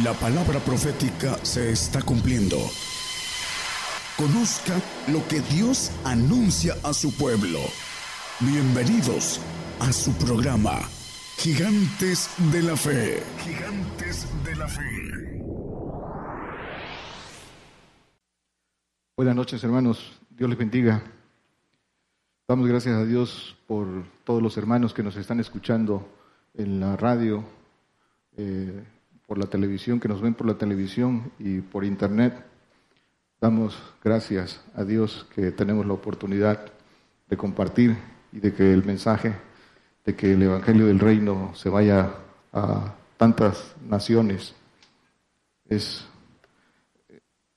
La palabra profética se está cumpliendo. Conozca lo que Dios anuncia a su pueblo. Bienvenidos a su programa, Gigantes de la Fe. Gigantes de la Fe. Buenas noches hermanos, Dios les bendiga. Damos gracias a Dios por todos los hermanos que nos están escuchando en la radio, eh, por la televisión, que nos ven por la televisión y por internet. Damos gracias a Dios que tenemos la oportunidad de compartir y de que el mensaje, de que el Evangelio del Reino se vaya a tantas naciones. Es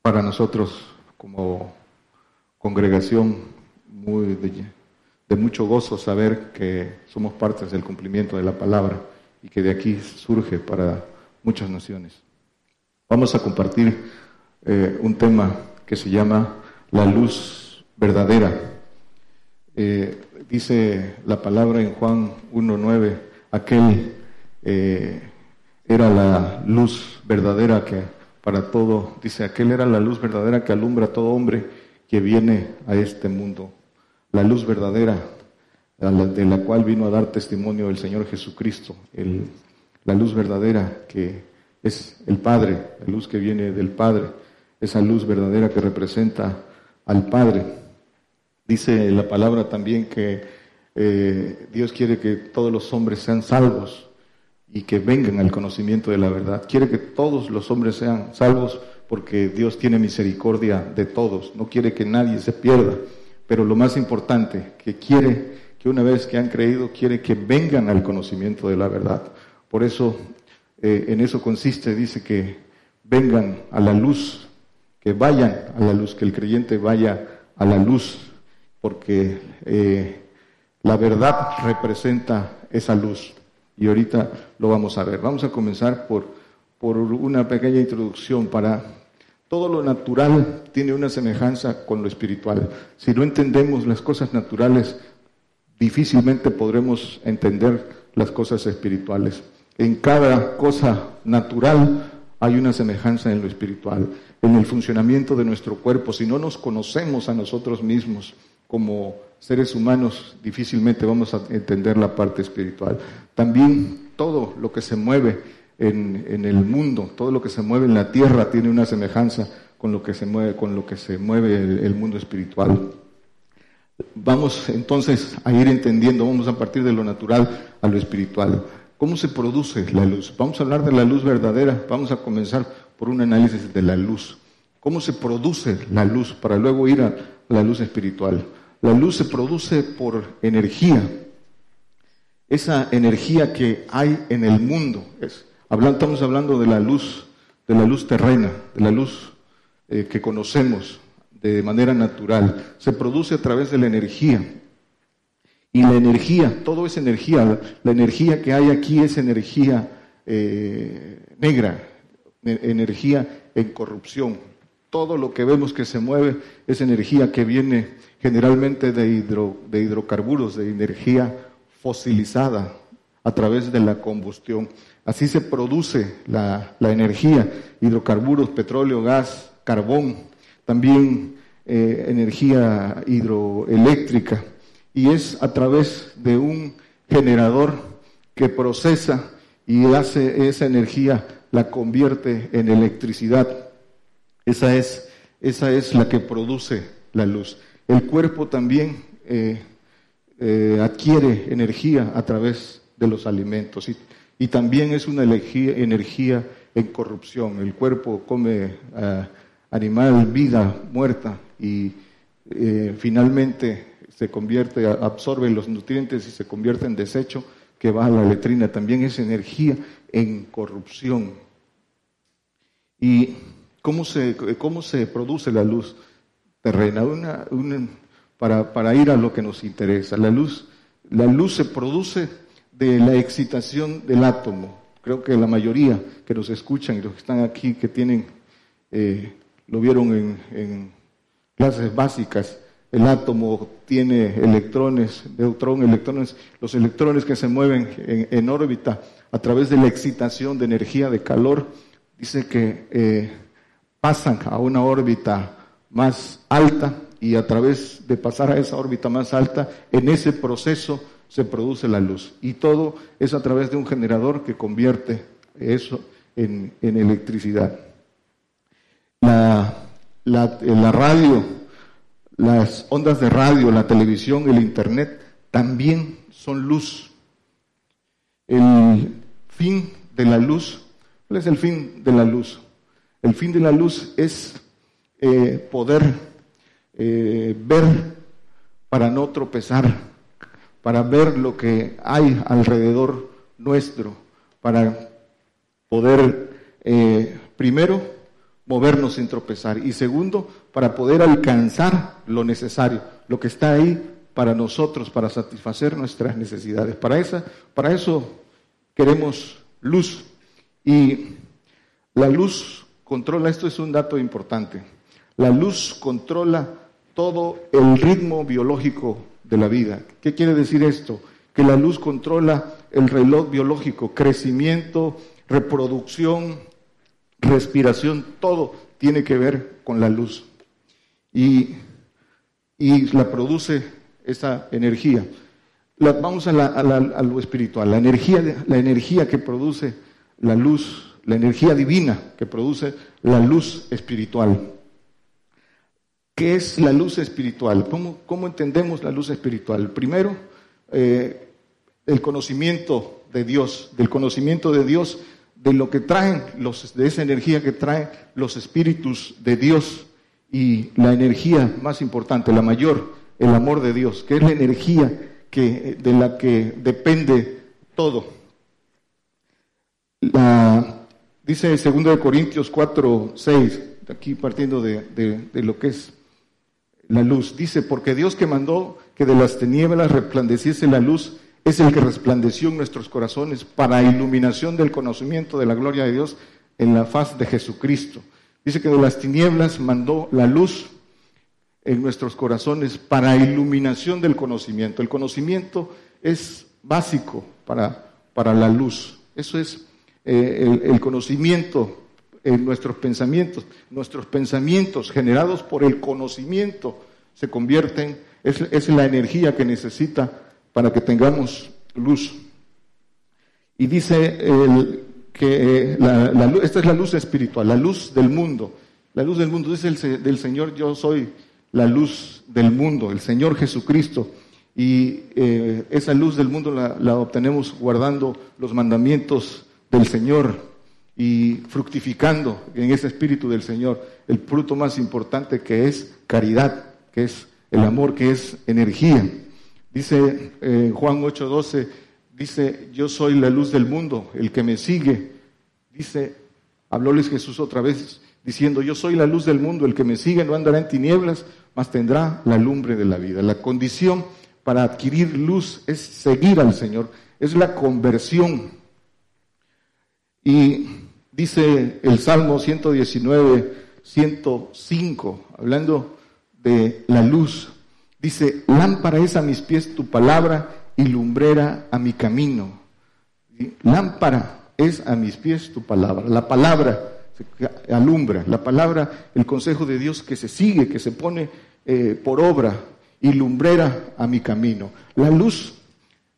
para nosotros como congregación muy de, de mucho gozo saber que somos partes del cumplimiento de la palabra y que de aquí surge para muchas naciones. Vamos a compartir eh, un tema que se llama la luz verdadera. Eh, dice la palabra en Juan 1.9, aquel eh, era la luz verdadera que para todo, dice, aquel era la luz verdadera que alumbra a todo hombre que viene a este mundo. La luz verdadera de la cual vino a dar testimonio el Señor Jesucristo, el, la luz verdadera que es el Padre, la luz que viene del Padre, esa luz verdadera que representa al Padre. Dice la palabra también que eh, Dios quiere que todos los hombres sean salvos y que vengan al conocimiento de la verdad. Quiere que todos los hombres sean salvos porque Dios tiene misericordia de todos, no quiere que nadie se pierda, pero lo más importante, que quiere que una vez que han creído, quiere que vengan al conocimiento de la verdad. Por eso, eh, en eso consiste, dice que vengan a la luz, que vayan a la luz, que el creyente vaya a la luz, porque eh, la verdad representa esa luz. Y ahorita lo vamos a ver. Vamos a comenzar por, por una pequeña introducción para todo lo natural tiene una semejanza con lo espiritual. Si no entendemos las cosas naturales, difícilmente podremos entender las cosas espirituales. En cada cosa natural hay una semejanza en lo espiritual, en el funcionamiento de nuestro cuerpo. Si no nos conocemos a nosotros mismos como seres humanos, difícilmente vamos a entender la parte espiritual. También todo lo que se mueve en, el mundo, todo lo que se mueve en la tierra tiene una semejanza con lo que se mueve, con lo que se mueve el mundo espiritual. Vamos entonces a ir entendiendo, vamos a partir de lo natural a lo espiritual. ¿Cómo se produce la luz? Vamos a hablar de la luz verdadera, vamos a comenzar por un análisis de la luz. ¿Cómo se produce la luz para luego ir a la luz espiritual? La luz se produce por energía. Esa energía que hay en el mundo. estamos hablando de la luz, de la luz terrena, de la luz eh, que conocemos de manera natural. Se produce a través de la energía. Y la energía, todo es energía. La energía que hay aquí es energía eh, negra, energía en corrupción. Todo lo que vemos que se mueve es energía que viene generalmente de, hidro, de hidrocarburos, de energía fosilizada a través de la combustión. Así se produce la, la energía, hidrocarburos, petróleo, gas, carbón, también eh, energía hidroeléctrica y es a través de un generador que procesa y hace esa energía, la convierte en electricidad. Esa es, esa es la que produce la luz. El cuerpo también eh, eh, adquiere energía a través de los alimentos y, y también es una energía, energía, en corrupción. El cuerpo come ah, animal, vida muerta y finalmente se convierte, absorbe los nutrientes y se convierte en desecho que va a la letrina. También es energía en corrupción. ¿Y cómo se, cómo se produce la luz terrena? Una, para, para ir a lo que nos interesa. La luz, la luz se produce de la excitación del átomo. Creo que la mayoría que nos escuchan y los que están aquí que tienen, eh, lo vieron en clases básicas, el átomo tiene electrones, neutrón, electrones, los electrones que se mueven en, órbita a través de la excitación de energía de calor dice que eh, pasan a una órbita más alta y a través de pasar a esa órbita más alta, en ese proceso se produce la luz. Y todo es a través de un generador que convierte eso en, electricidad. La, la radio, las ondas de radio, la televisión, el internet, también son luz. El fin de la luz, ¿cuál es el fin de la luz? El fin de la luz es eh, poder eh, ver para no tropezar, para ver lo que hay alrededor nuestro, para poder, eh, primero, movernos sin tropezar y segundo, para poder alcanzar lo necesario, lo que está ahí para nosotros, para satisfacer nuestras necesidades. Para, esa, para eso queremos luz y la luz controla, esto es un dato importante, la luz controla todo el ritmo biológico de la vida. ¿Qué quiere decir esto? Que la luz controla el reloj biológico, crecimiento, reproducción, respiración, todo tiene que ver con la luz. Y, la produce esa energía. vamos a, lo espiritual, la energía, la energía que produce la luz, la energía divina que produce la luz espiritual. ¿Qué es la luz espiritual? ¿Cómo, entendemos la luz espiritual? Primero, eh, el conocimiento de Dios, del conocimiento de Dios, de lo que traen, los, de esa energía que traen los espíritus de Dios y la energía más importante, la mayor, el amor de Dios, que es la energía que, de la que depende todo. dice 2 Corintios 4, 6, aquí partiendo de lo que es la luz. Dice, porque Dios que mandó que de las tinieblas resplandeciese la luz, es el que resplandeció en nuestros corazones para iluminación del conocimiento de la gloria de Dios en la faz de Jesucristo. Dice que de las tinieblas mandó la luz en nuestros corazones para iluminación del conocimiento. El conocimiento es básico para, para la luz. Eso es eh, el conocimiento en nuestros pensamientos. Nuestros pensamientos generados por el conocimiento se convierten, es, es la energía que necesita para que tengamos luz. Y dice el, que eh, esta es la luz espiritual, la luz del mundo. La luz del mundo dice el, del Señor, yo soy la luz del mundo, el Señor Jesucristo. Y eh, esa luz del mundo la, la obtenemos guardando los mandamientos del Señor y fructificando en ese espíritu del Señor el fruto más importante que es caridad, que es el amor, que es energía. Dice eh, Juan 8:12, dice, yo soy la luz del mundo, el que me sigue, dice, hablóles Jesús otra vez, diciendo, yo soy la luz del mundo, el que me sigue no andará en tinieblas, mas tendrá la lumbre de la vida. La condición para adquirir luz es seguir al Señor, es la conversión. Y Dice el Salmo 119, 105, hablando de la luz, dice, lámpara es a mis pies tu palabra y lumbrera a mi camino. Lámpara es a mis pies tu palabra. La palabra alumbra, la palabra, el consejo de Dios que se sigue, que se pone eh, por obra y lumbrera a mi camino. La luz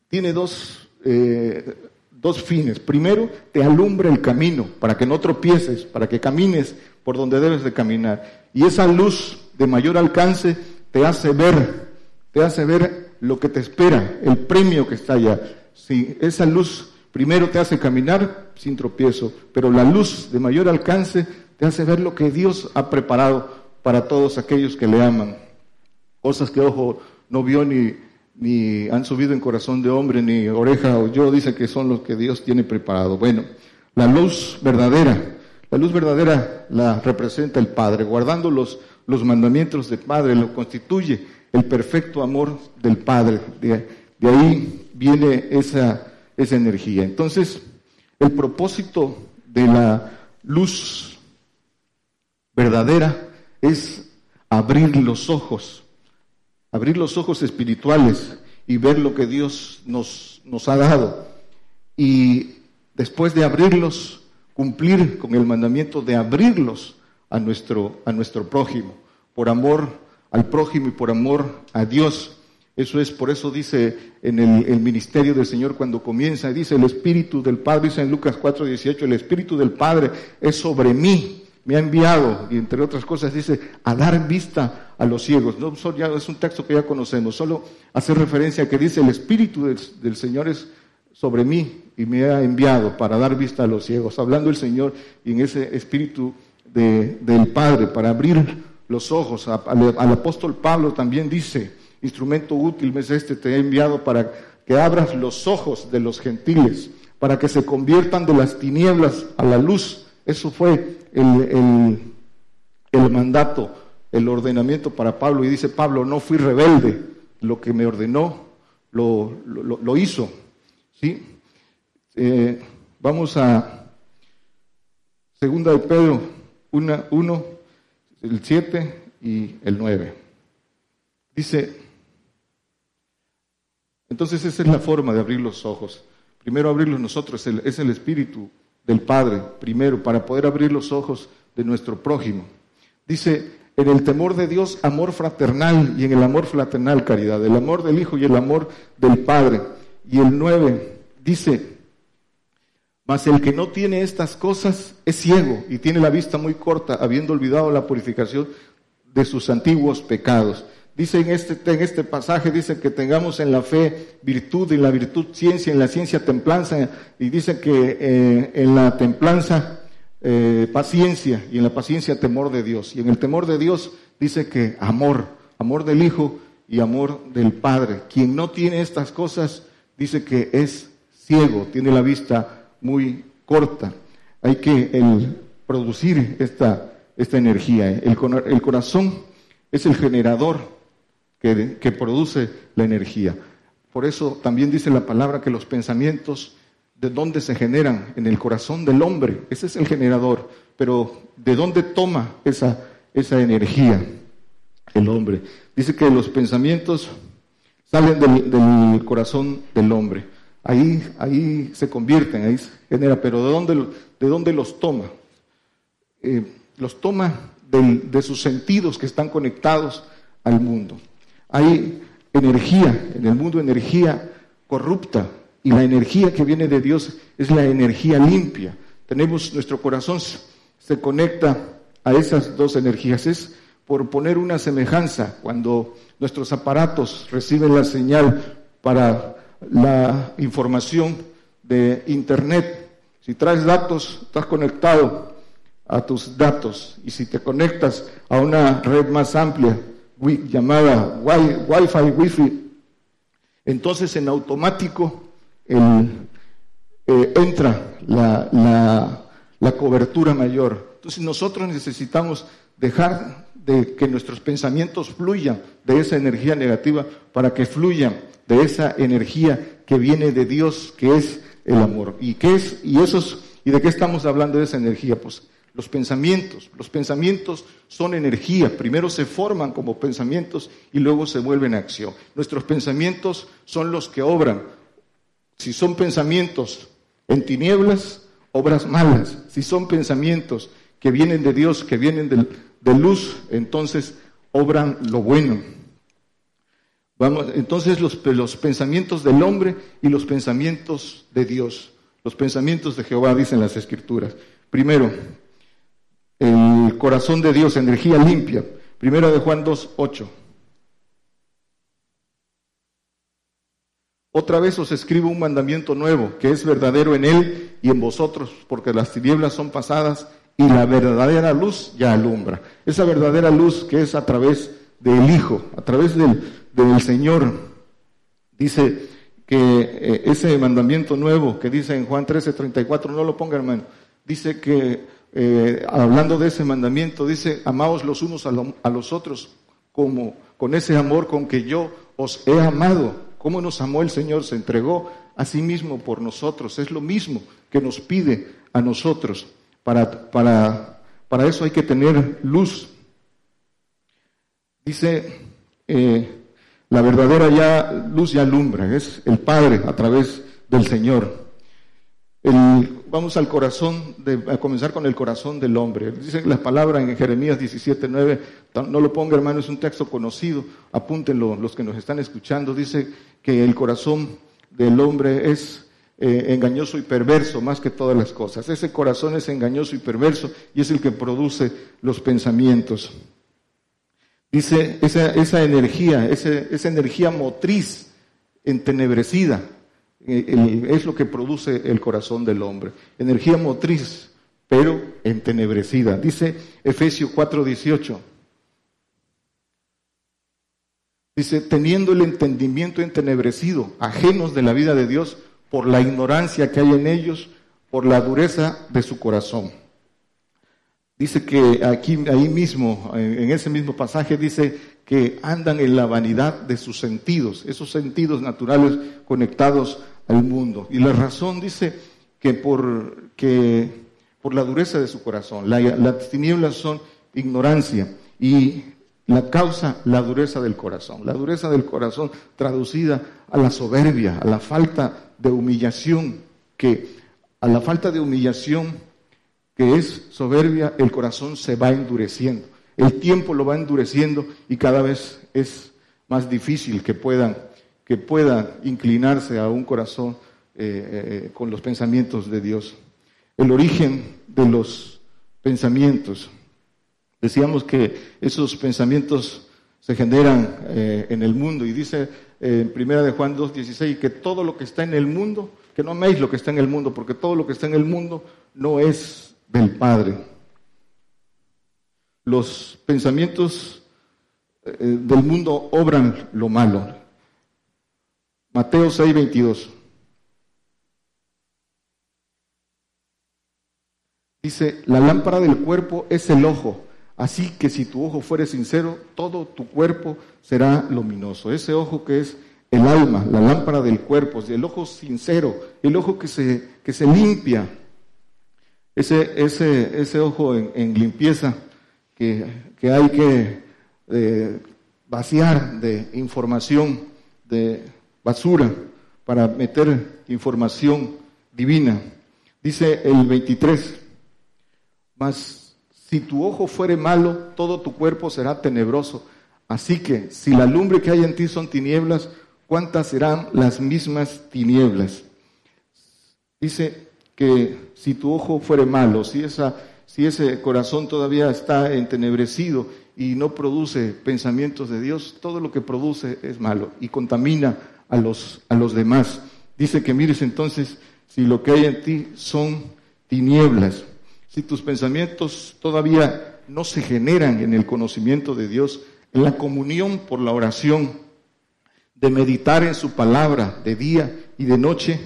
tiene dos eh, dos fines. Primero, te alumbra el camino para que no tropieces, para que camines por donde debes de caminar. Y esa luz de mayor alcance te hace ver, te hace ver lo que te espera, el premio que está allá. Si esa luz primero te hace caminar sin tropiezo, pero la luz de mayor alcance te hace ver lo que Dios ha preparado para todos aquellos que le aman. Cosas que ojo no vio ni, ni han subido en corazón de hombre, ni oreja o yo, dice que son los que Dios tiene preparado. Bueno, la luz verdadera, la luz verdadera la representa el Padre, guardando los, los mandamientos del Padre, lo constituye el perfecto amor del Padre. De, ahí viene esa, esa energía. Entonces, el propósito de la luz verdadera es abrir los ojos abrir los ojos espirituales y ver lo que Dios nos, nos ha dado. Y después de abrirlos, cumplir con el mandamiento de abrirlos a nuestro, a nuestro prójimo, por amor al prójimo y por amor a Dios. Eso es, por eso dice en el, ministerio del Señor cuando comienza, dice el Espíritu del Padre, dice en Lucas 4:18, el Espíritu del Padre es sobre mí, me ha enviado, y entre otras cosas dice, a dar vista a los ciegos. No, es un texto que ya conocemos, solo hace referencia a que dice, el Espíritu del, Señor es sobre mí y me ha enviado para dar vista a los ciegos. Hablando el Señor y en ese Espíritu del Padre para abrir los ojos. al apóstol Pablo también dice, instrumento útil es este, te he enviado para que abras los ojos de los gentiles, para que se conviertan de las tinieblas a la luz. Eso fue el, el, mandato, el ordenamiento para Pablo. Y dice Pablo, no fui rebelde, lo que me ordenó lo, lo, hizo. ¿Sí? Eh, vamos a segunda de Pedro 1, el 7 y el 9. Dice, entonces esa es la forma de abrir los ojos. Primero abrirlos nosotros, es el Espíritu del Padre, primero, para poder abrir los ojos de nuestro prójimo. Dice, en el temor de Dios, amor fraternal, y en el amor fraternal, caridad, el amor del Hijo y el amor del Padre. Y el 9 dice, mas el que no tiene estas cosas es ciego y tiene la vista muy corta, habiendo olvidado la purificación de sus antiguos pecados. Dice en este, en este pasaje, dice que tengamos en la fe virtud, en la virtud ciencia, en la ciencia templanza, y dice que eh, en la templanza eh, paciencia, y en la paciencia temor de Dios. Y en el temor de Dios dice que amor, amor del Hijo y amor del Padre. Quien no tiene estas cosas dice que es ciego, tiene la vista muy corta. Hay que el, producir esta, esta energía. El, el corazón es el generador que, produce la energía. Por eso también dice la palabra que los pensamientos, ¿de dónde se generan? En el corazón del hombre. Ese es el generador. Pero ¿de dónde toma esa, esa energía el hombre? Dice que los pensamientos salen del, corazón del hombre. Ahí, ahí se convierten, ahí se genera. Pero ¿de dónde, de dónde los toma? Eh, los toma de sus sentidos que están conectados al mundo. Hay energía, en el mundo energía corrupta, y la energía que viene de Dios es la energía limpia. Tenemos nuestro corazón se conecta a esas dos energías. Es por poner una semejanza cuando nuestros aparatos reciben la señal para la información de Internet. Si traes datos, estás conectado a tus datos. Y si te conectas a una red más amplia, llamada Wi-Fi, Wi-Fi, entonces en automático eh, entra la, la cobertura mayor. Entonces nosotros necesitamos dejar de que nuestros pensamientos fluyan de esa energía negativa para que fluyan de esa energía que viene de Dios, que es el amor. ¿Y qué es? ¿Y esos y de qué estamos hablando de esa energía? Pues los pensamientos. Los pensamientos son energía. Primero se forman como pensamientos y luego se vuelven acción. Nuestros pensamientos son los que obran. Si son pensamientos en tinieblas, obras malas. Si son pensamientos que vienen de Dios, que vienen de, luz, entonces obran lo bueno. Vamos, entonces los, los pensamientos del hombre y los pensamientos de Dios. Los pensamientos de Jehová, dicen las escrituras. Primero, el corazón de Dios, energía limpia. Primero de Juan 2, 8. Otra vez os escribo un mandamiento nuevo, que es verdadero en él y en vosotros, porque las tinieblas son pasadas y la verdadera luz ya alumbra. Esa verdadera luz que es a través del Hijo, a través del, Señor. Dice que eh, ese mandamiento nuevo que dice en Juan 13, 34, no lo ponga hermano, dice que eh, hablando de ese mandamiento, dice, amaos los unos a, los otros como con ese amor con que yo os he amado. ¿Cómo nos amó el Señor? Se entregó a sí mismo por nosotros. Es lo mismo que nos pide a nosotros. Para, para, para eso hay que tener luz. Dice, eh, la verdadera ya, luz ya alumbra, es el Padre a través del Señor. Vamos al corazón, de, a comenzar con el corazón del hombre. Dice la palabra en Jeremías 17:9, no lo ponga hermano, es un texto conocido, apúntenlo los que nos están escuchando. Dice que el corazón del hombre es eh, engañoso y perverso más que todas las cosas. Ese corazón es engañoso y perverso y es el que produce los pensamientos. Dice esa, energía, esa energía motriz entenebrecida, eh, es lo que produce el corazón del hombre. Energía motriz, pero entenebrecida. Dice Efesios 4:18. Dice, teniendo el entendimiento entenebrecido, ajenos de la vida de Dios, por la ignorancia que hay en ellos, por la dureza de su corazón. Dice que aquí, ahí mismo, en ese mismo pasaje, dice que andan en la vanidad de sus sentidos, esos sentidos naturales conectados al mundo. Y la razón dice que por, que por la dureza de su corazón, las tinieblas son ignorancia y la causa, la dureza del corazón. La dureza del corazón traducida a la soberbia, a la falta de humillación, que a la falta de humillación que es soberbia, el corazón se va endureciendo. El tiempo lo va endureciendo y cada vez es más difícil que puedan que pueda inclinarse a un corazón eh, eh, con los pensamientos de Dios. El origen de los pensamientos. Decíamos que esos pensamientos se generan eh, en el mundo y dice en primera de Juan 2.16 que todo lo que está en el mundo, que no améis lo que está en el mundo, porque todo lo que está en el mundo no es del Padre. Los pensamientos eh, del mundo obran lo malo. Mateo 6, 22. Dice, la lámpara del cuerpo es el ojo, así que si tu ojo fuere sincero, todo tu cuerpo será luminoso. Ese ojo que es el alma, la lámpara del cuerpo, el ojo sincero, el ojo que se, que se limpia, ese, ese, ese ojo en, limpieza que, hay que eh, vaciar de información, de basura, para meter información divina. Dice el 23, mas si tu ojo fuere malo, todo tu cuerpo será tenebroso. Así que si la lumbre que hay en ti son tinieblas, ¿cuántas serán las mismas tinieblas? Dice que si tu ojo fuere malo, si, esa, si ese corazón todavía está entenebrecido y no produce pensamientos de Dios, todo lo que produce es malo y contamina a los, a los demás. Dice que mires entonces si lo que hay en ti son tinieblas, si tus pensamientos todavía no se generan en el conocimiento de Dios, en la comunión por la oración, de meditar en su palabra de día y de noche,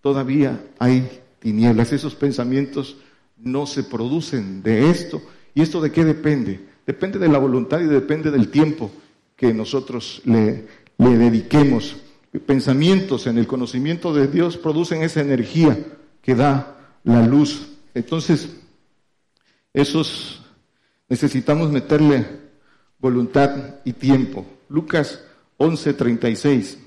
todavía hay tinieblas. Esos pensamientos no se producen de esto. ¿Y esto de qué depende? Depende de la voluntad y depende del tiempo que nosotros le, dediquemos. Pensamientos en el conocimiento de Dios producen esa energía que da la luz. Entonces, esos necesitamos meterle voluntad y tiempo. Lucas 11:36.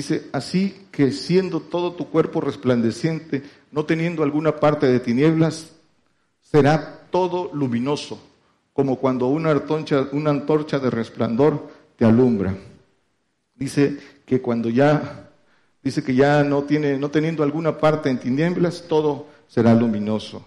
Dice, así que siendo todo tu cuerpo resplandeciente, no teniendo alguna parte de tinieblas, será todo luminoso, como cuando una antorcha, una antorcha de resplandor te alumbra. Dice que cuando ya, dice que ya no tiene, no teniendo alguna parte en tinieblas, todo será luminoso.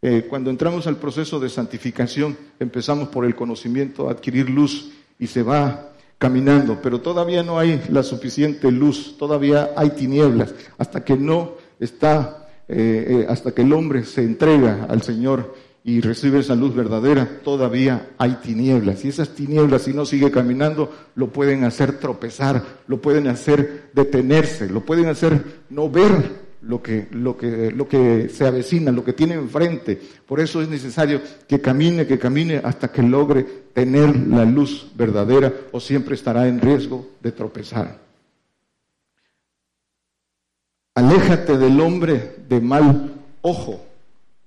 Eh, cuando entramos al proceso de santificación, empezamos por el conocimiento, adquirir luz y se va caminando, pero todavía no hay la suficiente luz, todavía hay tinieblas, hasta que no está, eh, eh, hasta que el hombre se entrega al Señor y recibe esa luz verdadera, todavía hay tinieblas. Y esas tinieblas, si no sigue caminando, lo pueden hacer tropezar, lo pueden hacer detenerse, lo pueden hacer no ver lo que, lo que, lo que se avecina, lo que tiene enfrente. Por eso es necesario que camine, que camine hasta que logre tener la luz verdadera o siempre estará en riesgo de tropezar. Aléjate del hombre de mal ojo.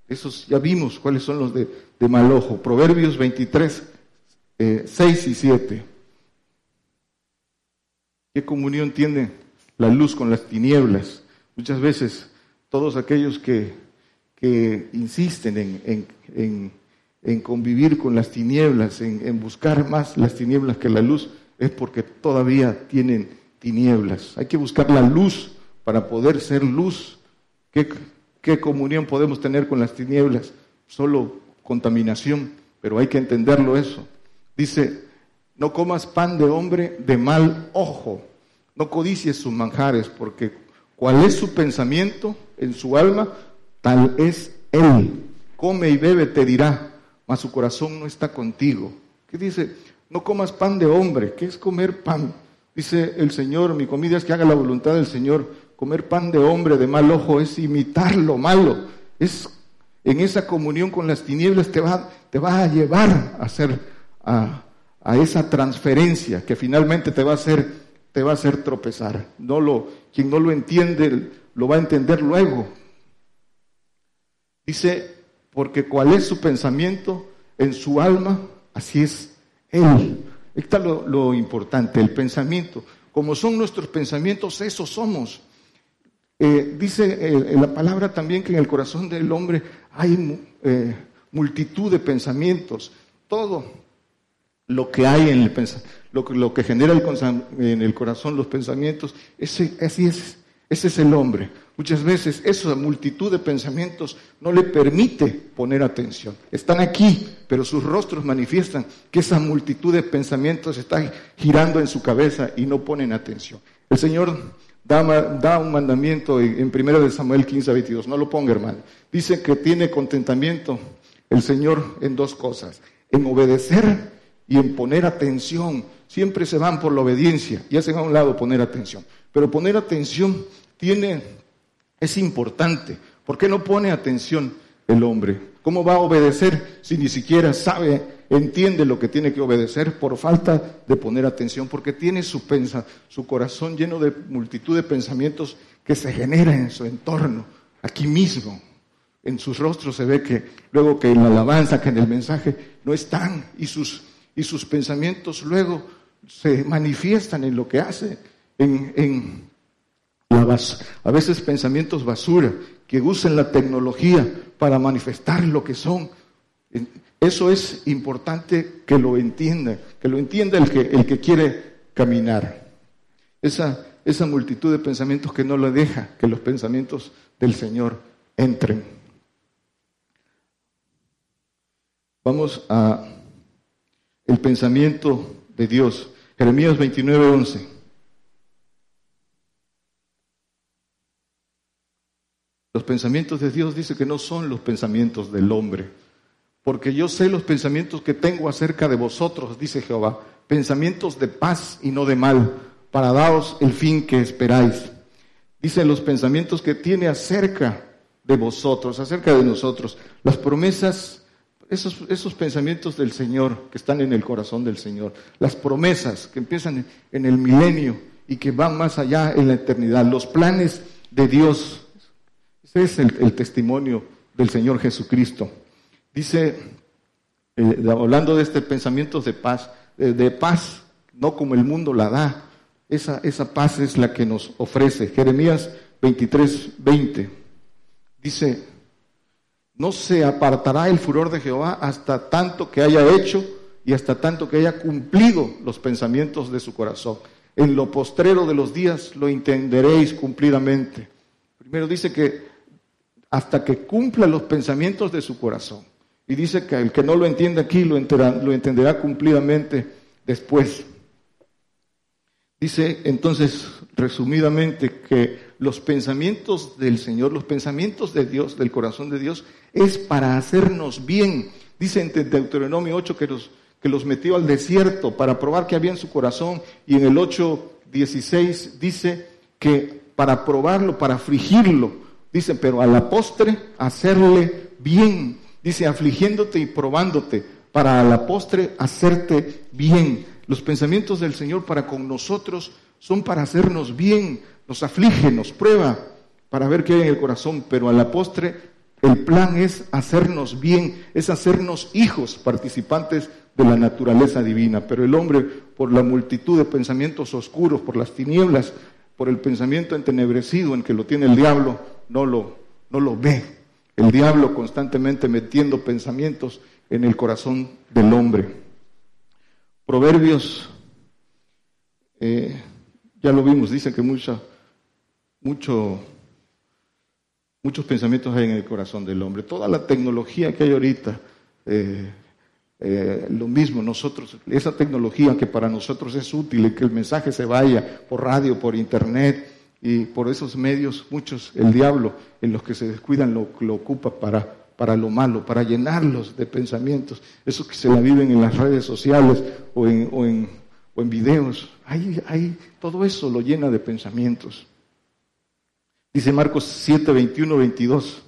Esos ya vimos cuáles son los de, mal ojo. Proverbios 23, 6 eh, y 7. ¿Qué comunión tiene la luz con las tinieblas? Muchas veces todos aquellos que, que insisten en, en, convivir con las tinieblas, en, buscar más las tinieblas que la luz, es porque todavía tienen tinieblas. Hay que buscar la luz para poder ser luz. ¿Qué, qué comunión podemos tener con las tinieblas? Solo contaminación, pero hay que entenderlo eso. Dice, no comas pan de hombre de mal ojo, no codicies sus manjares, porque cuál es su pensamiento en su alma, tal es él. Come y bebe, te dirá, mas su corazón no está contigo. ¿Qué dice? No comas pan de hombre. ¿Qué es comer pan? Dice el Señor, mi comida es que haga la voluntad del Señor. Comer pan de hombre de mal ojo es imitar lo malo. Es en esa comunión con las tinieblas te va, te va a llevar a hacer a, a esa transferencia que finalmente te va a hacer, te va a hacer tropezar. No lo, quien no lo entiende, lo va a entender luego. Dice, porque cuál es su pensamiento en su alma, así es él. Está lo, importante, el pensamiento. Como son nuestros pensamientos, eso somos. Eh, dice eh, la palabra también que en el corazón del hombre hay eh, multitud de pensamientos. Todo, lo que hay en el lo, lo que genera en el corazón los pensamientos, ese, así es, ese es el hombre. Muchas veces esa multitud de pensamientos no le permite poner atención. Están aquí, pero sus rostros manifiestan que esa multitud de pensamientos está girando en su cabeza y no ponen atención. El Señor da, da un mandamiento en, 1 de Samuel 15 22, no lo ponga hermano. Dice que tiene contentamiento el Señor en dos cosas, en obedecer y en poner atención. Siempre se van por la obediencia y hacen a un lado poner atención. Pero poner atención tiene, es importante. ¿Por qué no pone atención el hombre? ¿Cómo va a obedecer si ni siquiera sabe, entiende lo que tiene que obedecer por falta de poner atención? Porque tiene su, pensa, su corazón lleno de multitud de pensamientos que se generan en su entorno, aquí mismo. En sus rostros se ve que luego que en la alabanza, que en el mensaje no están y sus y sus pensamientos luego se manifiestan en lo que hace, en, a veces pensamientos basura, que usan la tecnología para manifestar lo que son. Eso es importante que lo entienda, que lo entienda el que, el que quiere caminar. Esa, esa multitud de pensamientos que no le deja que los pensamientos del Señor entren. Vamos a el pensamiento de Dios. Jeremías 29, 11. Los pensamientos de Dios dice que no son los pensamientos del hombre, porque yo sé los pensamientos que tengo acerca de vosotros, dice Jehová, pensamientos de paz y no de mal, para daros el fin que esperáis. Dice los pensamientos que tiene acerca de vosotros, acerca de nosotros, las promesas esos, esos pensamientos del Señor que están en el corazón del Señor, las promesas que empiezan en el milenio y que van más allá en la eternidad, los planes de Dios. Ese es el, testimonio del Señor Jesucristo. Dice, eh, hablando de este pensamiento de paz, de paz, no como el mundo la da, esa, esa paz es la que nos ofrece. Jeremías 23, 20 dice, no se apartará el furor de Jehová hasta tanto que haya hecho y hasta tanto que haya cumplido los pensamientos de su corazón. En lo postrero de los días lo entenderéis cumplidamente. Primero dice que hasta que cumpla los pensamientos de su corazón. Y dice que el que no lo entiende aquí lo lo entenderá cumplidamente después. Dice entonces, resumidamente, que los pensamientos del Señor, los pensamientos de Dios, del corazón de Dios, es para hacernos bien. Dice en Deuteronomio 8 que los, que los metió al desierto para probar que había en su corazón. Y en el 8.16 dice que para probarlo, para afligirlo. Dice, pero a la postre hacerle bien. Dice, afligiéndote y probándote, para a la postre hacerte bien. Los pensamientos del Señor para con nosotros son para hacernos bien. Nos aflige, nos prueba para ver qué hay en el corazón, pero a la postre el plan es hacernos bien, es hacernos hijos, participantes de la naturaleza divina. Pero el hombre, por la multitud de pensamientos oscuros, por las tinieblas, por el pensamiento entenebrecido en que lo tiene el diablo, no lo, no lo ve. El diablo constantemente metiendo pensamientos en el corazón del hombre. Proverbios, eh, ya lo vimos, dice que mucha, mucho, muchos pensamientos hay en el corazón del hombre. Toda la tecnología que hay ahorita, eh, eh, lo mismo, nosotros, esa tecnología que para nosotros es útil, que el mensaje se vaya por radio, por internet y por esos medios, muchos, el diablo en los que se descuidan lo, lo ocupa para, para lo malo, para llenarlos de pensamientos, esos que se la viven en las redes sociales o en, en videos, ahí, ahí, todo eso lo llena de pensamientos. Dice Marcos 7, 21, 22.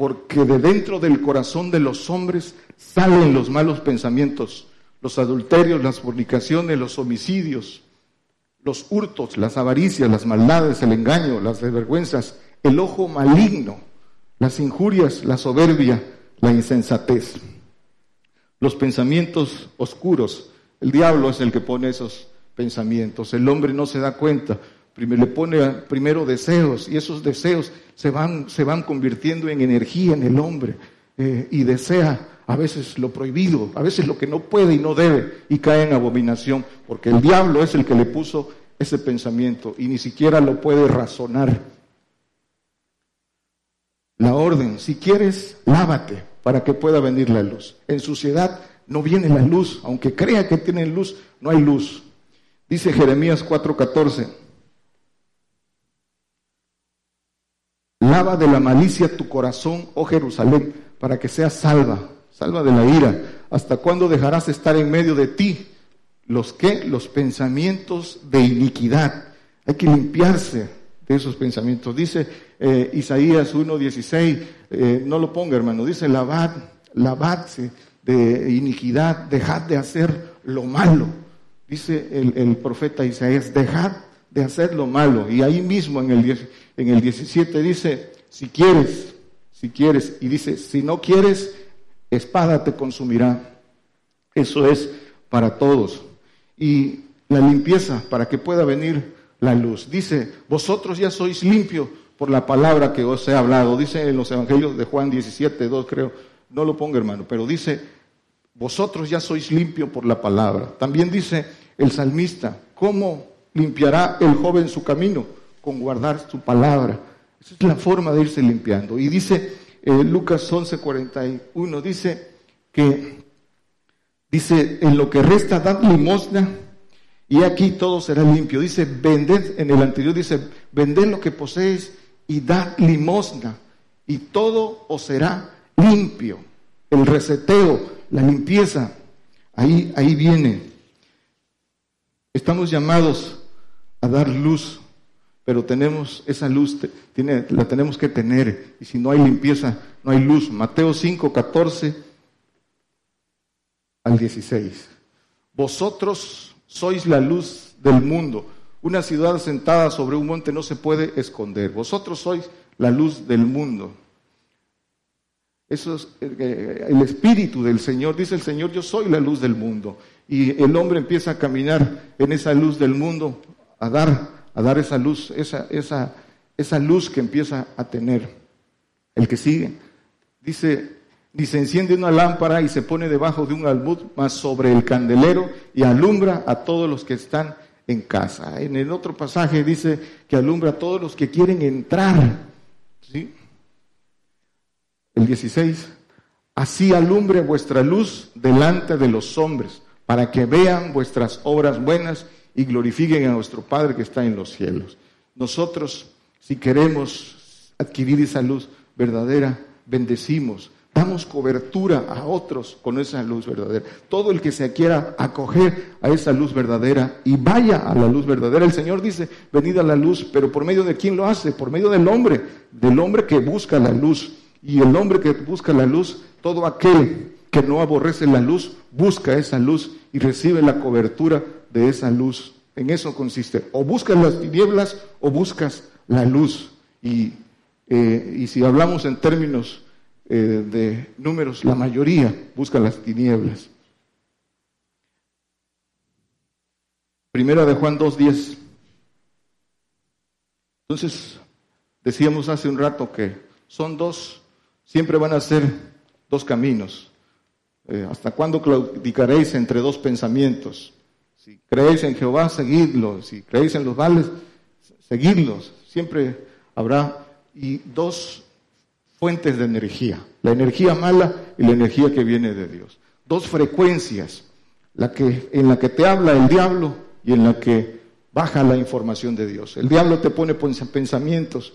porque de dentro del corazón de los hombres salen los malos pensamientos, los adulterios, las fornicaciones, los homicidios, los hurtos, las avaricias, las maldades, el engaño, las desvergüenzas, el ojo maligno, las injurias, la soberbia, la insensatez, los pensamientos oscuros. El diablo es el que pone esos pensamientos. El hombre no se da cuenta, le pone primero deseos y esos deseos se van, se van convirtiendo en energía en el hombre eh, y desea a veces lo prohibido, a veces lo que no puede y no debe y cae en abominación, porque el diablo es el que le puso ese pensamiento y ni siquiera lo puede razonar. La orden, si quieres, lávate para que pueda venir la luz. En suciedad no viene la luz, aunque crea que tiene luz, no hay luz. Dice Jeremías 4:14. Lava de la malicia tu corazón, oh Jerusalén, para que seas salva, salva de la ira. ¿Hasta cuándo dejarás estar en medio de ti los que los pensamientos de iniquidad? Hay que limpiarse de esos pensamientos. Dice eh, Isaías 1:16, eh, no lo ponga hermano, dice lavad, lavadse de iniquidad, dejad de hacer lo malo. Dice el, el profeta Isaías, dejad de hacer lo malo. Y ahí mismo en el, en el 17 dice, si quieres, si quieres, y dice, si no quieres, espada te consumirá. Eso es para todos. Y la limpieza para que pueda venir la luz. Dice, vosotros ya sois limpios por la palabra que os he hablado. Dice en los evangelios de Juan 17, 2 creo. No lo ponga hermano, pero dice, vosotros ya sois limpios por la palabra. También dice el salmista, ¿cómo limpiará el joven su camino con guardar su palabra. Esa es la forma de irse limpiando. Y dice eh, Lucas 11:41, dice que, dice, en lo que resta, dad limosna y aquí todo será limpio. Dice, vended, en el anterior dice, vended lo que poseéis y dad limosna y todo os será limpio. El reseteo, la limpieza, ahí, ahí viene. Estamos llamados a dar luz, pero tenemos esa luz, tiene, la tenemos que tener, y si no hay limpieza, no hay luz. Mateo 5, 14 al 16. Vosotros sois la luz del mundo. Una ciudad sentada sobre un monte no se puede esconder. Vosotros sois la luz del mundo. Eso es eh, el espíritu del Señor. Dice el Señor, yo soy la luz del mundo. Y el hombre empieza a caminar en esa luz del mundo a dar, a dar esa luz, esa, esa, esa luz que empieza a tener. El que sigue, dice, ni se enciende una lámpara y se pone debajo de un almud, más sobre el candelero y alumbra a todos los que están en casa. En el otro pasaje dice que alumbra a todos los que quieren entrar. El 16, así alumbre vuestra luz delante de los hombres, para que vean vuestras obras buenas y glorifiquen a nuestro Padre que está en los cielos. Nosotros, si queremos adquirir esa luz verdadera, bendecimos, damos cobertura a otros con esa luz verdadera. Todo el que se quiera acoger a esa luz verdadera y vaya a la luz verdadera. El Señor dice, venid a la luz, pero ¿por medio de quién lo hace? Por medio del hombre, del hombre que busca la luz. Y el hombre que busca la luz, todo aquel que no aborrece la luz, busca esa luz y recibe la cobertura de esa luz. En eso consiste. O buscas las tinieblas o buscas la luz. Y, eh, y si hablamos en términos eh, de números, la mayoría busca las tinieblas. Primera de Juan 2.10. Entonces, decíamos hace un rato que son dos, siempre van a ser dos caminos. Eh, ¿Hasta cuándo claudicaréis entre dos pensamientos? Si creéis en Jehová, seguidlo. Si creéis en los vales, seguidlos. Siempre habrá y dos fuentes de energía, la energía mala y la energía que viene de Dios. Dos frecuencias, la que, en la que te habla el diablo y en la que baja la información de Dios. El diablo te pone pensamientos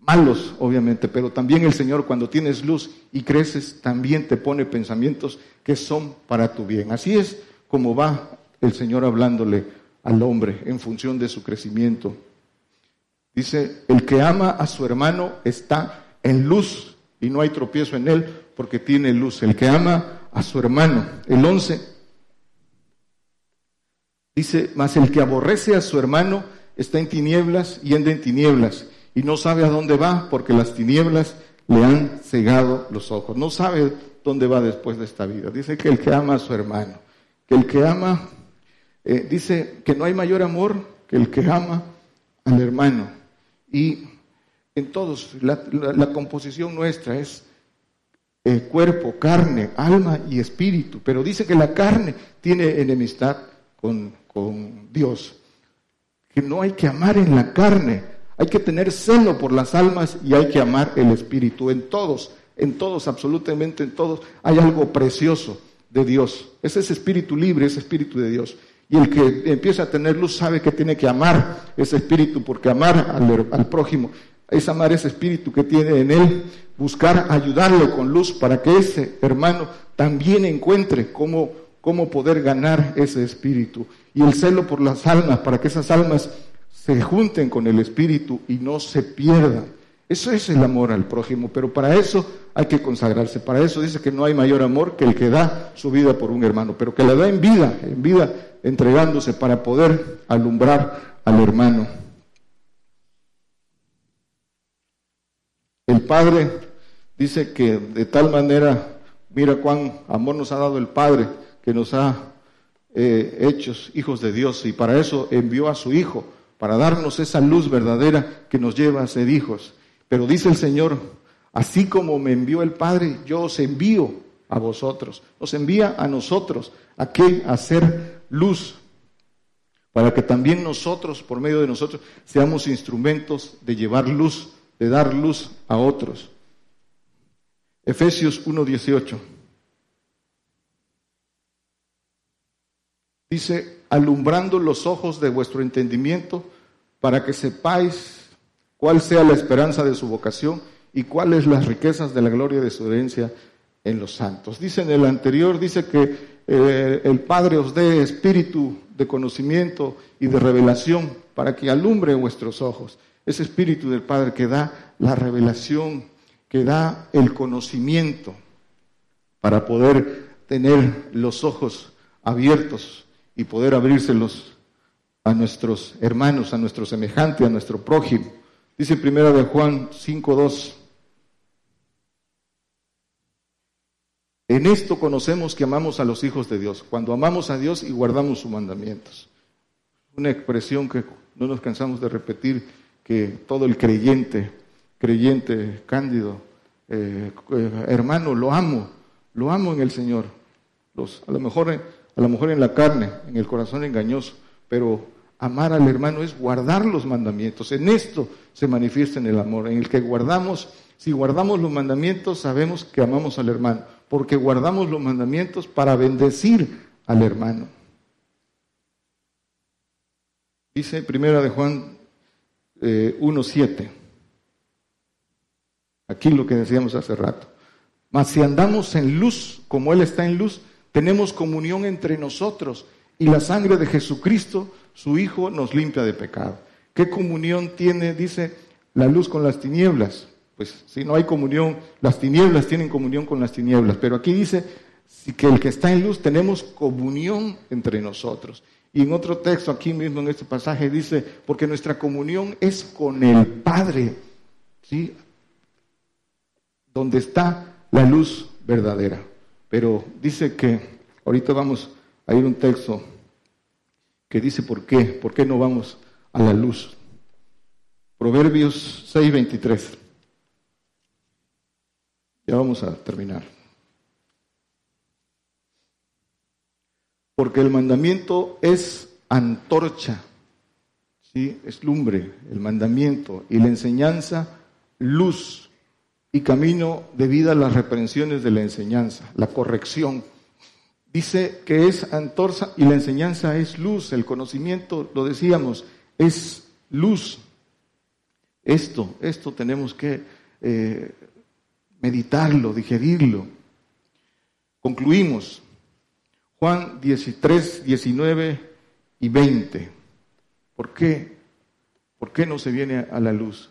malos, obviamente, pero también el Señor cuando tienes luz y creces, también te pone pensamientos que son para tu bien. Así es como va el Señor hablándole al hombre en función de su crecimiento. Dice, el que ama a su hermano está en luz y no hay tropiezo en él porque tiene luz. El que ama a su hermano. El 11 dice, mas el que aborrece a su hermano está en tinieblas y anda en tinieblas y no sabe a dónde va porque las tinieblas le han cegado los ojos. No sabe dónde va después de esta vida. Dice que el que ama a su hermano, que el que ama eh, dice que no hay mayor amor que el que ama al hermano. Y en todos, la, composición nuestra es eh, cuerpo, carne, alma y espíritu. Pero dice que la carne tiene enemistad con, con Dios. Que no hay que amar en la carne, hay que tener celo por las almas y hay que amar el espíritu. En todos, en todos, absolutamente en todos, hay algo precioso de Dios. Ese es espíritu libre, ese espíritu de Dios. Y el que empieza a tener luz sabe que tiene que amar ese espíritu, porque amar al, prójimo es amar ese espíritu que tiene en él, buscar ayudarlo con luz para que ese hermano también encuentre cómo, cómo poder ganar ese espíritu. Y el celo por las almas, para que esas almas se junten con el espíritu y no se pierdan. Eso es el amor al prójimo, pero para eso hay que consagrarse. Para eso dice que no hay mayor amor que el que da su vida por un hermano, pero que la da en vida, en vida entregándose para poder alumbrar al hermano. El Padre dice que de tal manera, mira cuán amor nos ha dado el Padre, que nos ha eh, hecho hijos de Dios y para eso envió a su Hijo, para darnos esa luz verdadera que nos lleva a ser hijos. Pero dice el Señor, así como me envió el Padre, yo os envío a vosotros, os envía a nosotros, ¿a qué? A ser luz, para que también nosotros, por medio de nosotros, seamos instrumentos de llevar luz, de dar luz a otros. Efesios 1:18. Dice, alumbrando los ojos de vuestro entendimiento, para que sepáis cuál sea la esperanza de su vocación y cuáles las riquezas de la gloria de su herencia en los santos. Dice en el anterior, dice que eh, el Padre os dé espíritu de conocimiento y de revelación para que alumbre vuestros ojos. Ese espíritu del Padre que da la revelación, que da el conocimiento para poder tener los ojos abiertos y poder abrírselos a nuestros hermanos, a nuestro semejante, a nuestro prójimo. Dice primera de Juan 5.2, En esto conocemos que amamos a los hijos de Dios, cuando amamos a Dios y guardamos sus mandamientos. Una expresión que no nos cansamos de repetir, que todo el creyente, creyente cándido, eh, eh, hermano, lo amo, lo amo en el Señor. A, lo mejor, a lo mejor en la carne, en el corazón engañoso, pero amar al hermano es guardar los mandamientos. En esto se manifiesta en el amor, en el que guardamos, si guardamos los mandamientos, sabemos que amamos al hermano porque guardamos los mandamientos para bendecir al hermano. Dice primera de Juan 1.7. Eh, Aquí lo que decíamos hace rato. Mas si andamos en luz, como Él está en luz, tenemos comunión entre nosotros y la sangre de Jesucristo, su Hijo, nos limpia de pecado. ¿Qué comunión tiene, dice, la luz con las tinieblas? pues si no hay comunión, las tinieblas tienen comunión con las tinieblas, pero aquí dice que el que está en luz tenemos comunión entre nosotros. Y en otro texto, aquí mismo en este pasaje, dice, porque nuestra comunión es con el Padre, ¿sí? Donde está la luz verdadera. Pero dice que, ahorita vamos a ir un texto que que dice por qué, por qué no vamos a la luz. Proverbios 6:23. Ya vamos a terminar. Porque el mandamiento es antorcha, ¿sí? es lumbre, el mandamiento, y la enseñanza, luz, y camino de vida las reprensiones de la enseñanza, la corrección. Dice que es antorcha y la enseñanza es luz, el conocimiento, lo decíamos, es luz. Esto, esto tenemos que eh, meditarlo, digerirlo. Concluimos. Juan 13, 19 y 20. ¿Por qué? ¿Por qué no se viene a la luz?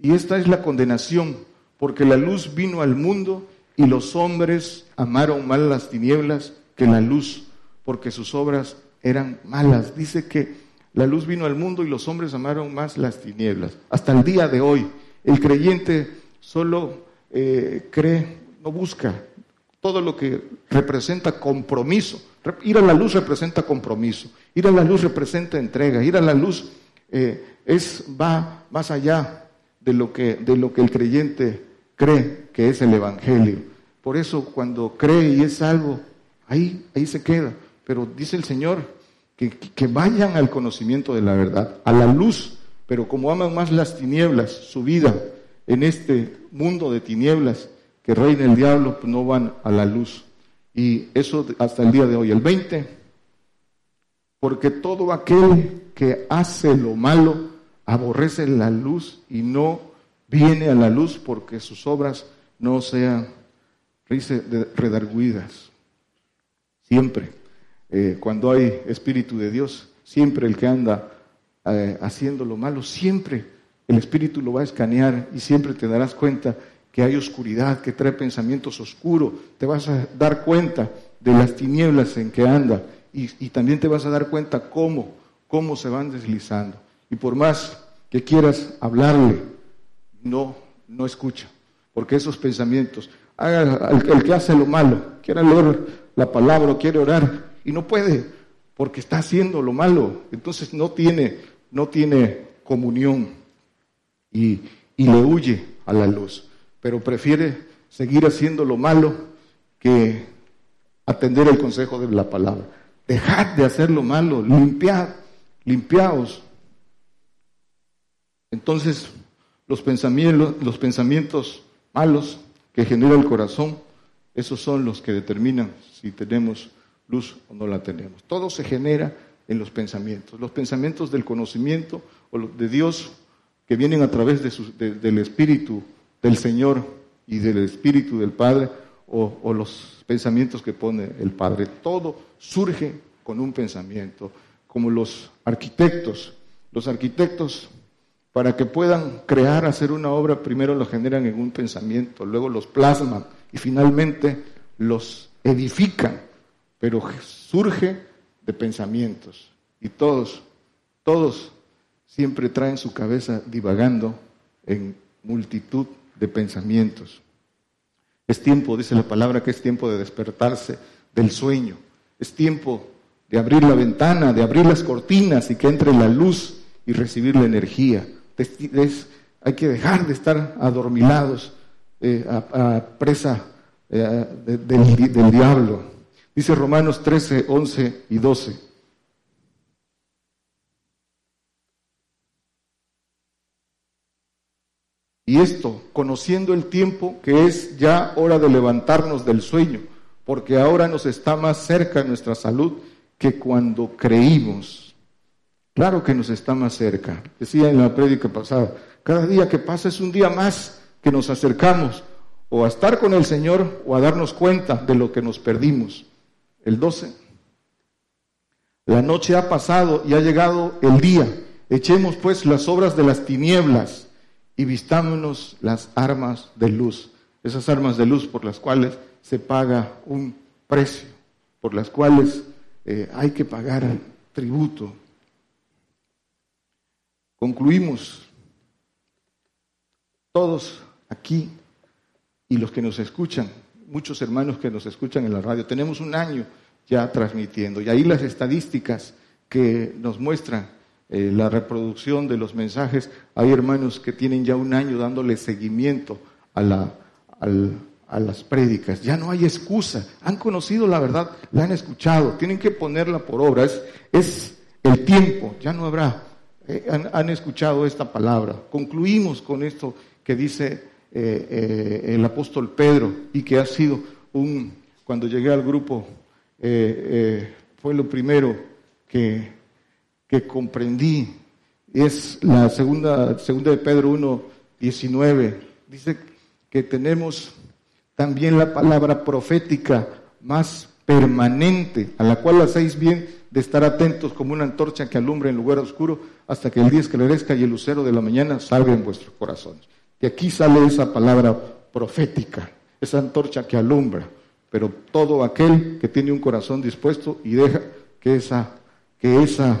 Y esta es la condenación, porque la luz vino al mundo y los hombres amaron más las tinieblas que la luz, porque sus obras eran malas. Dice que la luz vino al mundo y los hombres amaron más las tinieblas. Hasta el día de hoy, el creyente solo eh, cree, no busca todo lo que representa compromiso. Ir a la luz representa compromiso. Ir a la luz representa entrega. Ir a la luz eh, es, va más allá de lo, que, de lo que el creyente cree que es el Evangelio. Por eso cuando cree y es algo, ahí, ahí se queda. Pero dice el Señor, que, vayan al conocimiento de la verdad, a la luz, pero como aman más las tinieblas, su vida en este mundo de tinieblas que reina el diablo, pues no van a la luz. Y eso hasta el día de hoy. El 20, porque todo aquel que hace lo malo aborrece la luz y no viene a la luz porque sus obras no sean redarguidas. Siempre. Eh, cuando hay Espíritu de Dios, siempre el que anda eh, haciendo lo malo, siempre el Espíritu lo va a escanear y siempre te darás cuenta que hay oscuridad, que trae pensamientos oscuros, te vas a dar cuenta de las tinieblas en que anda y, también te vas a dar cuenta cómo, cómo se van deslizando. Y por más que quieras hablarle, no, no escucha, porque esos pensamientos, haga, el, que hace lo malo, quiera leer la palabra o quiere orar, y no puede porque está haciendo lo malo. Entonces no tiene, no tiene comunión y, y le huye a la luz. Pero prefiere seguir haciendo lo malo que atender el consejo de la palabra. Dejad de hacer lo malo, limpiad, limpiaos. Entonces, los pensamientos, los pensamientos malos que genera el corazón, esos son los que determinan si tenemos luz o no la tenemos. Todo se genera en los pensamientos. Los pensamientos del conocimiento o de Dios que vienen a través del Espíritu del Señor y del Espíritu del Padre o, los pensamientos que pone el Padre. Todo surge con un pensamiento, como los arquitectos. Los arquitectos, para que puedan crear, hacer una obra, primero lo generan en un pensamiento, luego los plasman y finalmente los edifican pero surge de pensamientos. Y todos, todos siempre traen su cabeza divagando en multitud pensamientos. Es tiempo, dice la palabra, que es tiempo de despertarse del sueño. Es tiempo de abrir la ventana, de abrir las cortinas y que entre la luz y recibir la energía. hay que dejar de estar adormilados eh, a, presa eh, del diablo. Dice Romanos 13, 11 y 12. Y esto, conociendo el tiempo que es ya hora de levantarnos del sueño, porque ahora nos está más cerca nuestra salud que cuando creímos. Claro que nos está más cerca. Decía en la prédica pasada, cada día que pasa es un día más que nos acercamos o a estar con el Señor o a darnos cuenta de lo que nos perdimos el 12. La noche ha pasado y ha llegado el día. Echemos pues las obras de las tinieblas y vistámonos las armas de luz. Esas armas de luz por las cuales se paga un precio, por las cuales eh, hay que pagar tributo. Concluimos. Todos aquí y los que nos escuchan muchos hermanos que nos escuchan en la radio. Tenemos un año ya transmitiendo y ahí las estadísticas que nos muestran eh, la reproducción de los mensajes, hay hermanos que tienen ya un año dándole seguimiento a, la, a las prédicas. Ya no hay excusa. Han conocido la verdad, la han escuchado, tienen que ponerla por obra. Es, el tiempo, ya no habrá. Eh, han, escuchado esta palabra. Concluimos con esto que dice eh, el apóstol Pedro y que ha sido un, cuando llegué al grupo, fue lo primero que que comprendí es la segunda, segunda de Pedro 1, 19. Dice que tenemos también la palabra profética más permanente, a la cual hacéis bien de estar atentos como una antorcha que alumbra en lugar oscuro hasta que el día esclarezca y el lucero de la mañana salga en vuestros corazones. Y aquí sale esa palabra profética, esa antorcha que alumbra, pero todo aquel que tiene un corazón dispuesto y deja que esa, que esa